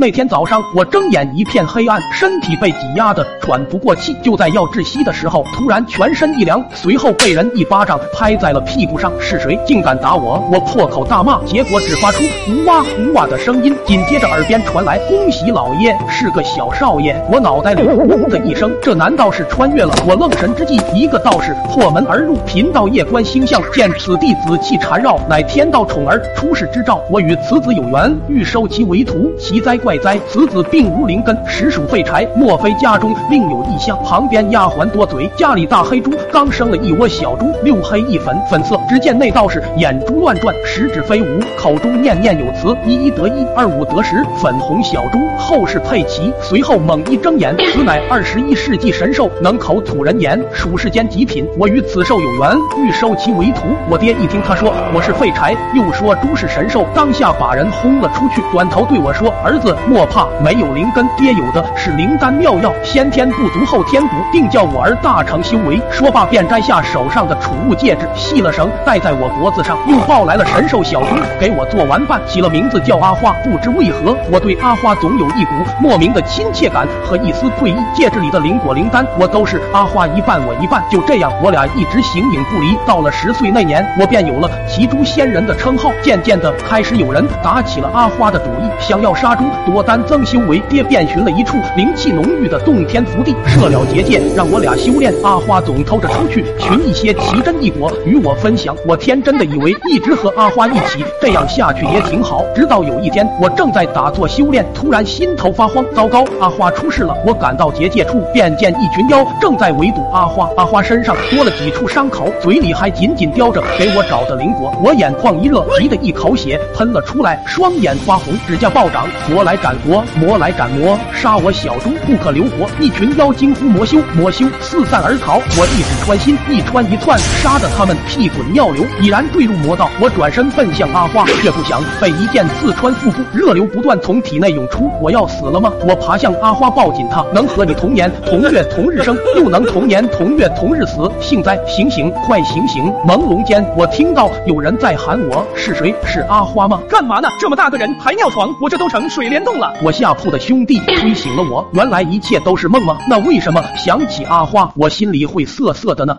那天早上，我睁眼一片黑暗，身体被挤压的喘不过气。就在要窒息的时候，突然全身一凉，随后被人一巴掌拍在了屁股上。是谁竟敢打我？我破口大骂，结果只发出呜哇呜哇的声音。紧接着耳边传来：“恭喜老爷，是个小少爷。”我脑袋里嗡的一声，这难道是穿越了？我愣神之际，一个道士破门而入，贫道夜观星象，见此地紫气缠绕，乃天道宠儿出世之兆。我与此子有缘，欲收其为徒。奇哉怪哉！此子并无灵根，实属废柴。莫非家中另有异象？旁边丫鬟多嘴，家里大黑猪刚生了一窝小猪，六黑一粉，粉色。只见那道士眼珠乱转，十指飞舞，口中念念有词：一一得一，二五得十。粉红小猪后世佩奇。随后猛一睁眼，此乃二十一世纪神兽，能口吐人言，属世间极品。我与此兽有缘，欲收其为徒。我爹一听他说我是废柴，又说猪是神兽，当下把人轰了出去，转头对我说。儿子莫怕，没有灵根，爹有的是灵丹妙药，先天不足后天补，定叫我儿大成修为。说罢便摘下手上的储物戒指，系了绳戴在我脖子上，又抱来了神兽小猪给我做玩伴，起了名字叫阿花。不知为何，我对阿花总有一股莫名的亲切感和一丝愧意。戒指里的灵果灵丹，我都是阿花一半我一半，就这样我俩一直形影不离。到了十岁那年，我便有了骑猪仙人的称号。渐渐的，开始有人打起了阿花的主意，想要杀。杀猪我丹增修为，爹便寻了一处灵气浓郁的洞天福地，设了结界，让我俩修炼。阿花总偷着出去寻一些奇珍异果与我分享。我天真的以为一直和阿花一起，这样下去也挺好。直到有一天，我正在打坐修炼，突然心头发慌，糟糕，阿花出事了！我赶到结界处，便见一群妖正在围堵阿花。阿花身上多了几处伤口，嘴里还紧紧叼着给我找的灵果。我眼眶一热，急得一口血喷了出来，双眼发红，指甲暴涨。我来斩佛，魔来斩魔，杀我小猪不可留活！一群妖惊呼魔修，魔修四散而逃。我一指穿心，一穿一窜，杀得他们屁滚尿流，已然坠入魔道。我转身奔向阿花，却不想被一剑刺穿腹部，热流不断从体内涌出。我要死了吗？我爬向阿花，抱紧她，能和你同年同月同日生，又能同年同月同日死，幸哉！醒醒，快醒醒！朦胧间，我听到有人在喊我，是谁？是阿花吗？干嘛呢？这么大个人还尿床？我这都成。水帘洞了，我下铺的兄弟 推醒了我。原来一切都是梦吗？那为什么想起阿花，我心里会涩涩的呢？